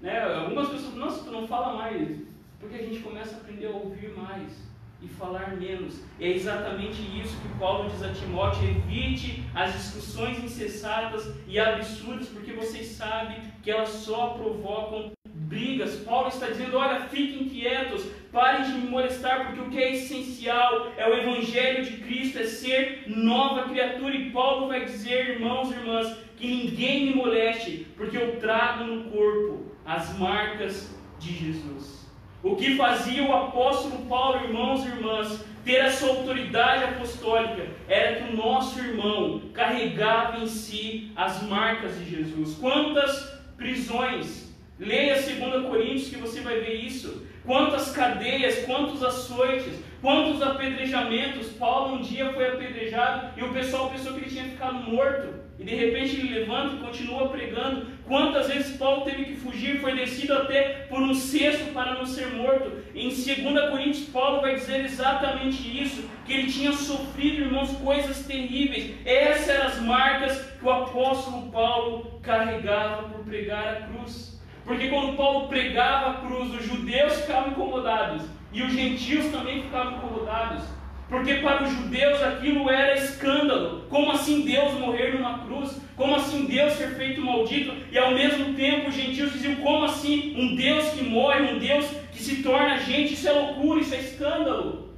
Né? Algumas pessoas, nossa, tu não fala mais. Porque a gente começa a aprender a ouvir mais e falar menos. É exatamente isso que Paulo diz a Timóteo: evite as discussões incessadas e absurdas, porque vocês sabem que elas só provocam brigas. Paulo está dizendo: olha, fiquem quietos, parem de me molestar, porque o que é essencial é o Evangelho de Cristo, é ser nova criatura. E Paulo vai dizer, irmãos e irmãs, que ninguém me moleste, porque eu trago no corpo as marcas de Jesus. O que fazia o apóstolo Paulo, irmãos e irmãs, ter essa autoridade apostólica era que o nosso irmão carregava em si as marcas de Jesus. Quantas prisões! Leia 2 Coríntios que você vai ver isso. Quantas cadeias, quantos açoites, quantos apedrejamentos. Paulo um dia foi apedrejado e o pessoal pensou que ele tinha ficado morto. E de repente ele levanta e continua pregando. Quantas vezes Paulo teve que fugir, foi descido até por um cesto para não ser morto. Em 2 Coríntios, Paulo vai dizer exatamente isso: que ele tinha sofrido, irmãos, coisas terríveis. Essas eram as marcas que o apóstolo Paulo carregava por pregar a cruz. Porque quando Paulo pregava a cruz, os judeus ficavam incomodados e os gentios também ficavam incomodados. Porque para os judeus aquilo era escândalo. Como assim Deus morrer numa cruz? Como assim Deus ser feito maldito? E ao mesmo tempo os gentios diziam: como assim um Deus que morre, um Deus que se torna gente? Isso é loucura, isso é escândalo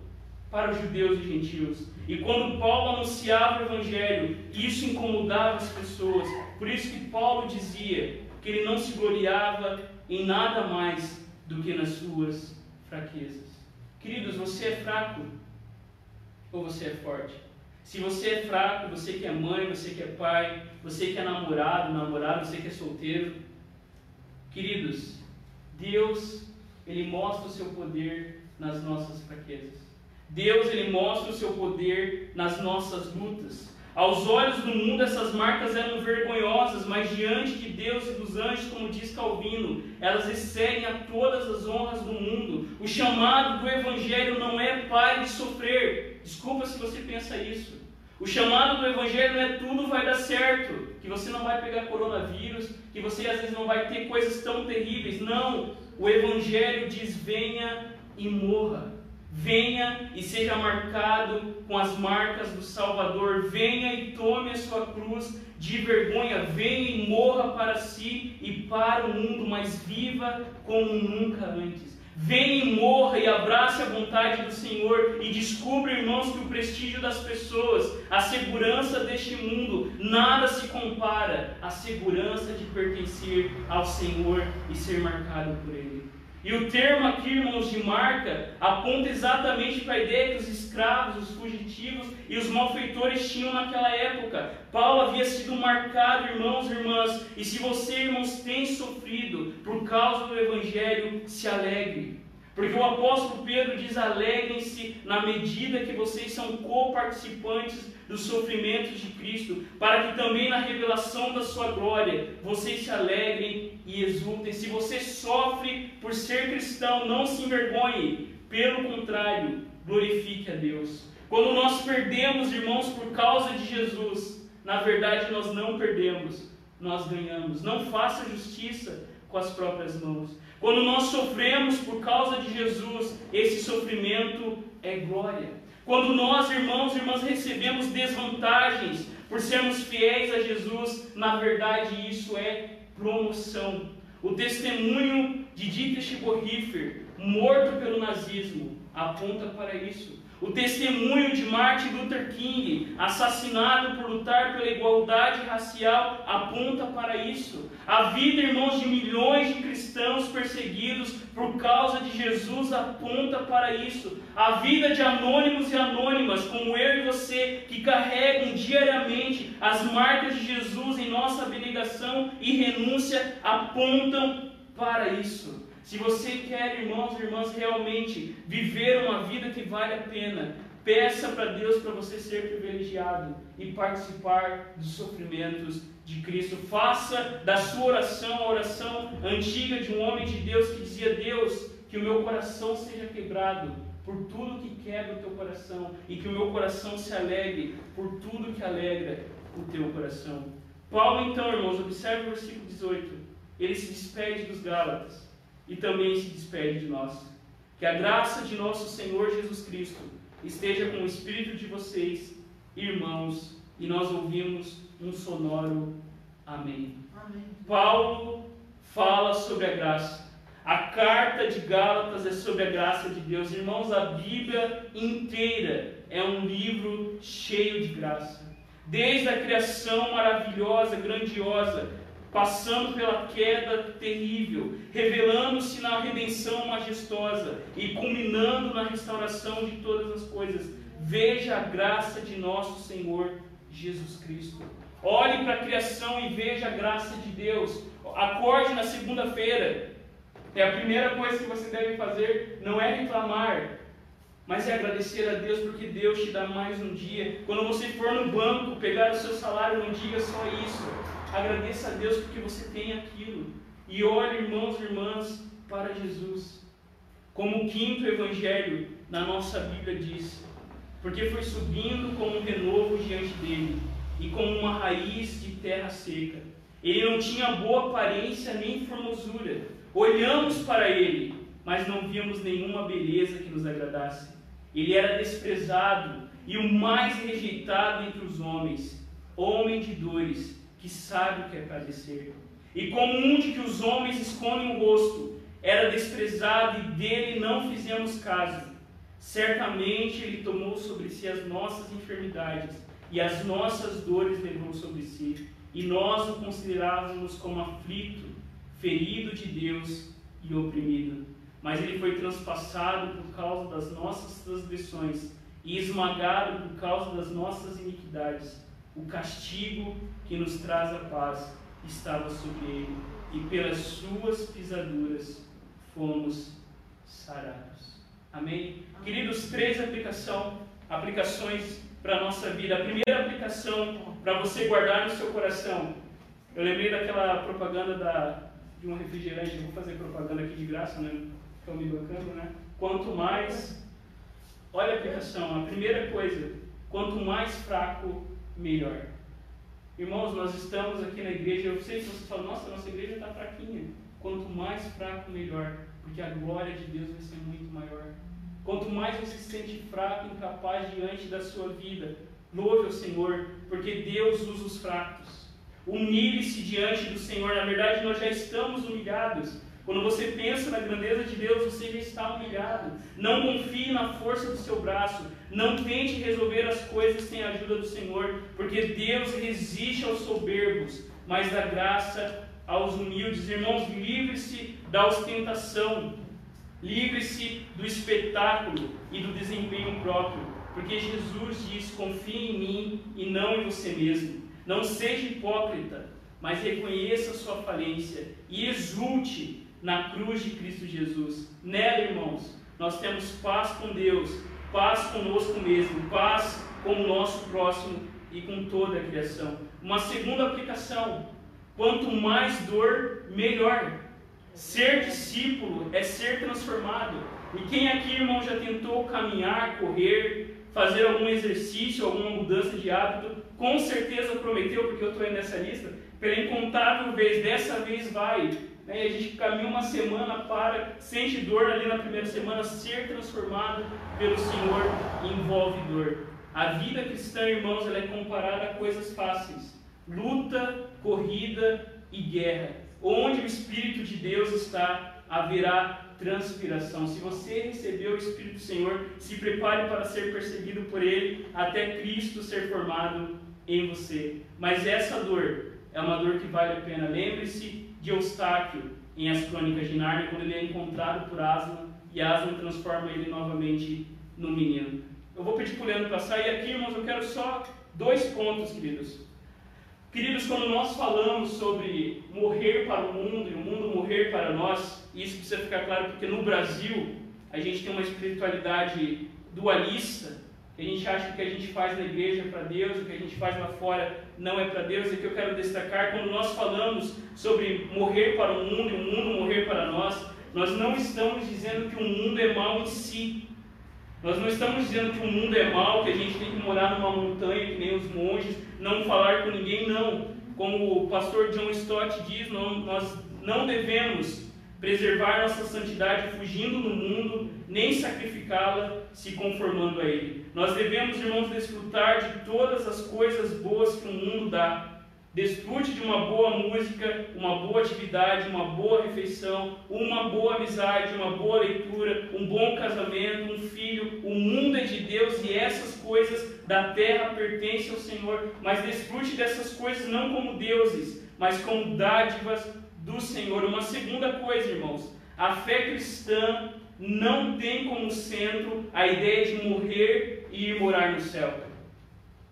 para os judeus e gentios. E quando Paulo anunciava o Evangelho, isso incomodava as pessoas. Por isso que Paulo dizia que ele não se gloriava em nada mais do que nas suas fraquezas. Queridos, você é fraco ou você é forte? Se você é fraco, você que é mãe, você que é pai, você que é namorado, namorado, você que é solteiro, queridos, Deus, Ele mostra o seu poder nas nossas fraquezas. Deus, Ele mostra o seu poder nas nossas lutas. Aos olhos do mundo, essas marcas eram vergonhosas, mas diante de Deus e dos anjos, como diz Calvino, elas excedem a todas as honras do mundo. O chamado do Evangelho não é pare de sofrer. Desculpa se você pensa isso. O chamado do Evangelho não é tudo vai dar certo, que você não vai pegar coronavírus, que você às vezes não vai ter coisas tão terríveis. Não. O Evangelho diz: venha e morra. Venha e seja marcado com as marcas do Salvador. Venha e tome a sua cruz de vergonha. Venha e morra para si e para o mundo, mas viva como nunca antes. Venha e morra e abrace a vontade do Senhor e descubra, irmãos, que o prestígio das pessoas, a segurança deste mundo, nada se compara à segurança de pertencer ao Senhor e ser marcado por Ele. E o termo aqui, irmãos, de marca, aponta exatamente para a ideia que os escravos, os fugitivos e os malfeitores tinham naquela época. Paulo havia sido marcado, irmãos e irmãs, e se você, irmãos, tem sofrido por causa do Evangelho, se alegre. Porque o apóstolo Pedro diz: alegrem-se na medida que vocês são coparticipantes dos sofrimentos de Cristo, para que também na revelação da sua glória vocês se alegrem e exultem. Se você sofre por ser cristão, não se envergonhe, pelo contrário, glorifique a Deus. Quando nós perdemos, irmãos, por causa de Jesus, na verdade nós não perdemos, nós ganhamos. Não faça justiça com as próprias mãos. Quando nós sofremos por causa de Jesus, esse sofrimento é glória. Quando nós, irmãos e irmãs, recebemos desvantagens por sermos fiéis a Jesus, na verdade isso é promoção. O testemunho de Dietrich Bonhoeffer, morto pelo nazismo, aponta para isso. O testemunho de Martin Luther King, assassinado por lutar pela igualdade racial, aponta para isso. A vida, irmãos, de milhões de cristãos perseguidos por causa de Jesus aponta para isso. A vida de anônimos e anônimas, como eu e você, que carregam diariamente as marcas de Jesus em nossa abnegação e renúncia, apontam para isso. Se você quer, irmãos e irmãs, realmente viver uma vida que vale a pena, peça para Deus para você ser privilegiado e participar dos sofrimentos de Cristo. Faça da sua oração a oração antiga de um homem de Deus que dizia: Deus, que o meu coração seja quebrado por tudo que quebra o teu coração e que o meu coração se alegre por tudo que alegra o teu coração. Paulo, então, irmãos, observe o versículo 18. Ele se despede dos Gálatas e também se despede de nós. Que a graça de nosso Senhor Jesus Cristo esteja com o espírito de vocês, irmãos, e nós ouvimos um sonoro amém. amém. Paulo fala sobre a graça. A carta de Gálatas é sobre a graça de Deus. Irmãos, a Bíblia inteira é um livro cheio de graça. Desde a criação maravilhosa, grandiosa, passando pela queda terrível, revelando-se na redenção majestosa e culminando na restauração de todas as coisas. Veja a graça de nosso Senhor Jesus Cristo. Olhe para a criação e veja a graça de Deus. Acorde na segunda-feira. É a primeira coisa que você deve fazer, não é reclamar, mas é agradecer a Deus porque Deus te dá mais um dia. Quando você for no banco pegar o seu salário, não diga só isso. Agradeça a Deus porque você tem aquilo. E olhe, irmãos e irmãs, para Jesus. Como o quinto evangelho na nossa Bíblia diz, porque foi subindo como um renovo diante dele e como uma raiz de terra seca. Ele não tinha boa aparência nem formosura. Olhamos para ele, mas não víamos nenhuma beleza que nos agradasse. Ele era desprezado e o mais rejeitado entre os homens, homem de dores que sabe o que é padecer. E como um de que os homens escondem o rosto, era desprezado e dele não fizemos caso. Certamente ele tomou sobre si as nossas enfermidades e as nossas dores levou sobre si. E nós o considerávamos como aflito, ferido de Deus e oprimido. Mas ele foi transpassado por causa das nossas transgressões e esmagado por causa das nossas iniquidades. O castigo que nos traz a paz estava sobre ele, e pelas suas pisaduras fomos sarados. Amém? Queridos, três aplicação, aplicações para a nossa vida. A primeira aplicação para você guardar no seu coração. Eu lembrei daquela propaganda da, de um refrigerante, eu vou fazer propaganda aqui de graça, né? Estão me bancando, né? Quanto mais. Olha a aplicação. A primeira coisa, quanto mais fraco, melhor. Irmãos, nós estamos aqui na igreja, eu sei se vocês falam, nossa, nossa igreja está fraquinha. Quanto mais fraco, melhor, porque a glória de Deus vai ser muito maior. Quanto mais você se sente fraco, incapaz diante da sua vida, louve o Senhor, porque Deus usa os fracos. Humilhe-se diante do Senhor. Na verdade, nós já estamos humilhados. Quando você pensa na grandeza de Deus, você já está humilhado. Não confie na força do seu braço. Não tente resolver as coisas sem a ajuda do Senhor, porque Deus resiste aos soberbos, mas dá graça aos humildes. Irmãos, livre-se da ostentação, livre-se do espetáculo e do desempenho próprio, porque Jesus diz: confie em mim e não em você mesmo. Não seja hipócrita, mas reconheça sua falência e exulte na cruz de Cristo Jesus. Nela, irmãos, nós temos paz com Deus, paz conosco mesmo, paz com o nosso próximo e com toda a criação. Uma segunda aplicação: quanto mais dor, melhor. Ser discípulo é ser transformado. E quem aqui, irmão, já tentou caminhar, correr, fazer algum exercício, alguma mudança de hábito, com certeza prometeu, porque eu estou aí nessa lista, pela incontável vez, dessa vez vai. Né? E a gente caminha uma semana, para, sente dor ali na primeira semana, ser transformado pelo Senhor envolve dor. A vida cristã, irmãos, ela é comparada a coisas fáceis: luta, corrida e guerra. Onde o Espírito de Deus está, haverá transpiração. Se você recebeu o Espírito do Senhor, se prepare para ser perseguido por Ele até Cristo ser formado em você. Mas essa dor é uma dor que vale a pena. Lembre-se de Eustáquio em As Crônicas de Nárnia, quando ele é encontrado por Aslan e Aslan transforma ele novamente no menino. Eu vou pedir para o Leandro passar e aqui, irmãos, eu quero só dois pontos, queridos. Queridos, quando nós falamos sobre morrer para o mundo e o mundo morrer para nós, isso precisa ficar claro porque no Brasil a gente tem uma espiritualidade dualista, que a gente acha que o que a gente faz na igreja é para Deus, o que a gente faz lá fora não é para Deus, e que eu quero destacar, quando nós falamos sobre morrer para o mundo e o mundo morrer para nós, nós não estamos dizendo que o mundo é mal em si, nós não estamos dizendo que o mundo é mau, que a gente tem que morar numa montanha que nem os monges, não falar com ninguém, não. Como o pastor John Stott diz, não, nós não devemos preservar nossa santidade fugindo do mundo, nem sacrificá-la se conformando a ele. Nós devemos, irmãos, desfrutar de todas as coisas boas que o mundo dá, Desfrute de uma boa música, uma boa atividade, uma boa refeição, uma boa amizade, uma boa leitura, um bom casamento, um filho. O mundo é de Deus e essas coisas da terra pertencem ao Senhor. Mas desfrute dessas coisas não como deuses, mas como dádivas do Senhor. Uma segunda coisa, irmãos, a fé cristã não tem como centro a ideia de morrer e ir morar no céu.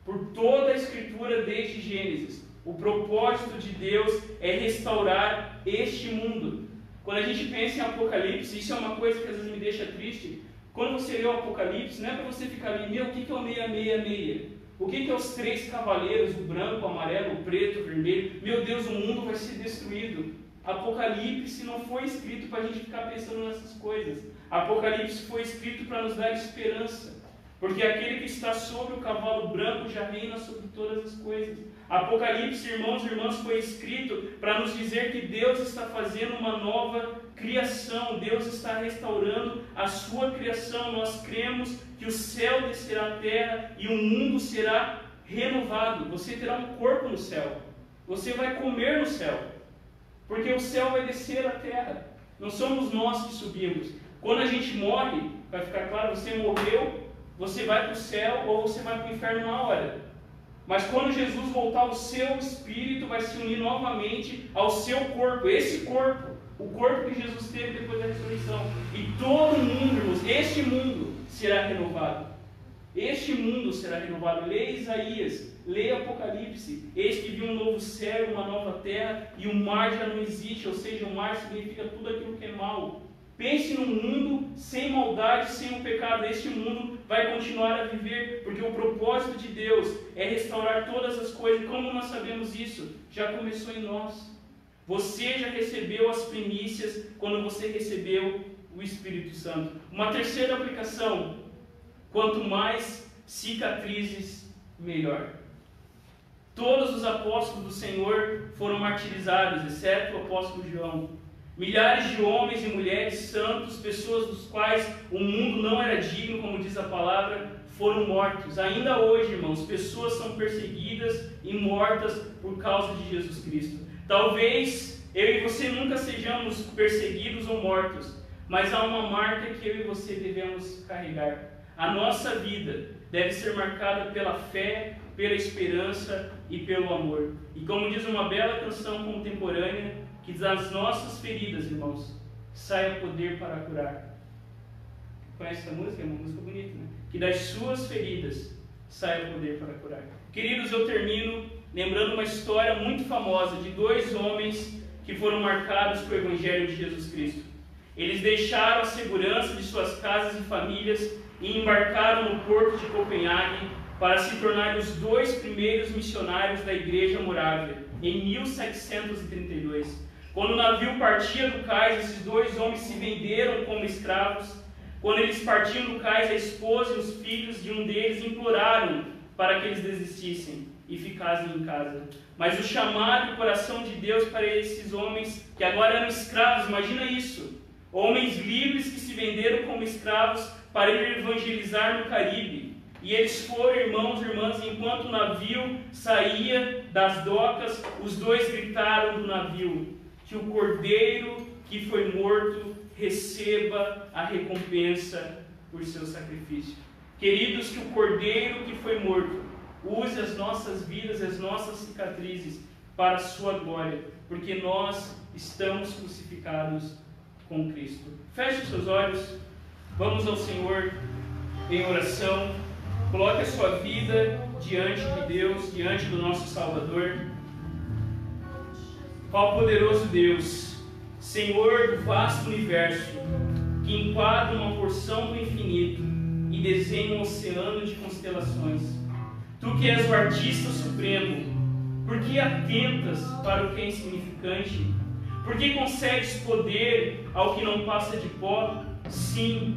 Por toda a Escritura desde Gênesis, o propósito de Deus é restaurar este mundo. Quando a gente pensa em Apocalipse, isso é uma coisa que às vezes me deixa triste. Quando você lê o Apocalipse, não é para você ficar ali, meu, o que é o 666? O que é os três cavaleiros, o branco, o amarelo, o preto, o vermelho? Meu Deus, o mundo vai ser destruído. Apocalipse não foi escrito para a gente ficar pensando nessas coisas. Apocalipse foi escrito para nos dar esperança. Porque aquele que está sobre o cavalo branco já reina sobre todas as coisas. Apocalipse, irmãos e irmãs, foi escrito para nos dizer que Deus está fazendo uma nova criação, Deus está restaurando a sua criação. Nós cremos que o céu descerá à terra e o mundo será renovado. Você terá um corpo no céu, você vai comer no céu, porque o céu vai descer à terra. Não somos nós que subimos. Quando a gente morre, vai ficar claro, você morreu, você vai para o céu ou você vai para o inferno na hora. Mas quando Jesus voltar, o seu espírito vai se unir novamente ao seu corpo, esse corpo, o corpo que Jesus teve depois da ressurreição. E todo mundo, irmãos, este mundo será renovado. Este mundo será renovado. Leia Isaías, leia Apocalipse. Eis que viu um novo céu, uma nova terra, e o mar já não existe, ou seja, o mar significa tudo aquilo que é mal. Pense num mundo sem maldade, sem o pecado. Este mundo vai continuar a viver, porque o propósito de Deus é restaurar todas as coisas. Como nós sabemos isso? Já começou em nós. Você já recebeu as primícias quando você recebeu o Espírito Santo. Uma terceira aplicação: quanto mais cicatrizes, melhor. Todos os apóstolos do Senhor foram martirizados, exceto o apóstolo João. Milhares de homens e mulheres santos, pessoas dos quais o mundo não era digno, como diz a palavra, foram mortos. Ainda hoje, irmãos, pessoas são perseguidas e mortas por causa de Jesus Cristo. Talvez eu e você nunca sejamos perseguidos ou mortos, mas há uma marca que eu e você devemos carregar. A nossa vida deve ser marcada pela fé, pela esperança e pelo amor. E como diz uma bela canção contemporânea, que das nossas feridas, irmãos, saia poder para curar. Conhece essa música? É uma música bonita, né? Que das suas feridas saia poder para curar. Queridos, eu termino lembrando uma história muito famosa de dois homens que foram marcados pelo Evangelho de Jesus Cristo. Eles deixaram a segurança de suas casas e famílias e embarcaram no porto de Copenhague para se tornar os dois primeiros missionários da Igreja Morávia, em 1732. Quando o navio partia do cais, esses dois homens se venderam como escravos. Quando eles partiam do cais, a esposa e os filhos de um deles imploraram para que eles desistissem e ficassem em casa. Mas o chamado e o coração de Deus para esses homens que agora eram escravos, imagina isso. Homens livres que se venderam como escravos para ir evangelizar no Caribe. E eles foram irmãos e irmãs, enquanto o navio saía das docas, os dois gritaram do navio: Que o cordeiro que foi morto receba a recompensa por seu sacrifício. Queridos, que o cordeiro que foi morto use as nossas vidas, as nossas cicatrizes para a sua glória, porque nós estamos crucificados com Cristo. Feche os seus olhos, vamos ao Senhor em oração. Coloque a sua vida diante de Deus, diante do nosso Salvador. Ó poderoso Deus, Senhor do vasto universo, que enquadra uma porção do infinito e desenha um oceano de constelações. Tu que és o artista supremo, por que atentas para o que é insignificante? Por que concedes poder ao que não passa de pó? Sim,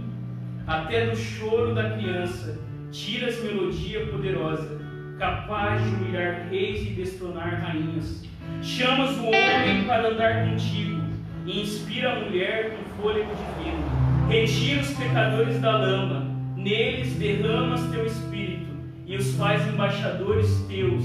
até do choro da criança tiras melodia poderosa, capaz de humilhar reis e destronar rainhas. Chamas o homem para andar contigo e inspira a mulher com fôlego divino. Retira os pecadores da lama, neles derramas teu espírito e os faz embaixadores teus,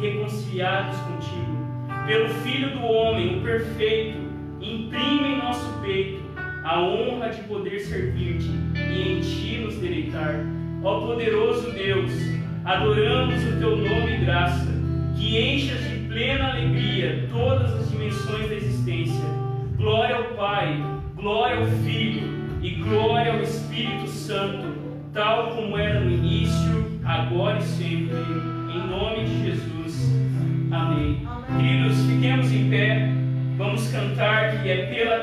reconciliados contigo. Pelo Filho do Homem, o perfeito, imprime em nosso peito a honra de poder servir-te e em ti nos deleitar. Ó poderoso Deus, adoramos o teu nome e graça, que enchas de plena alegria todas as dimensões da existência. Glória ao Pai, glória ao Filho e glória ao Espírito Santo, tal como era no início, agora e sempre. Em nome de Jesus. Amém. Queridos, fiquemos em pé. Vamos cantar que é pela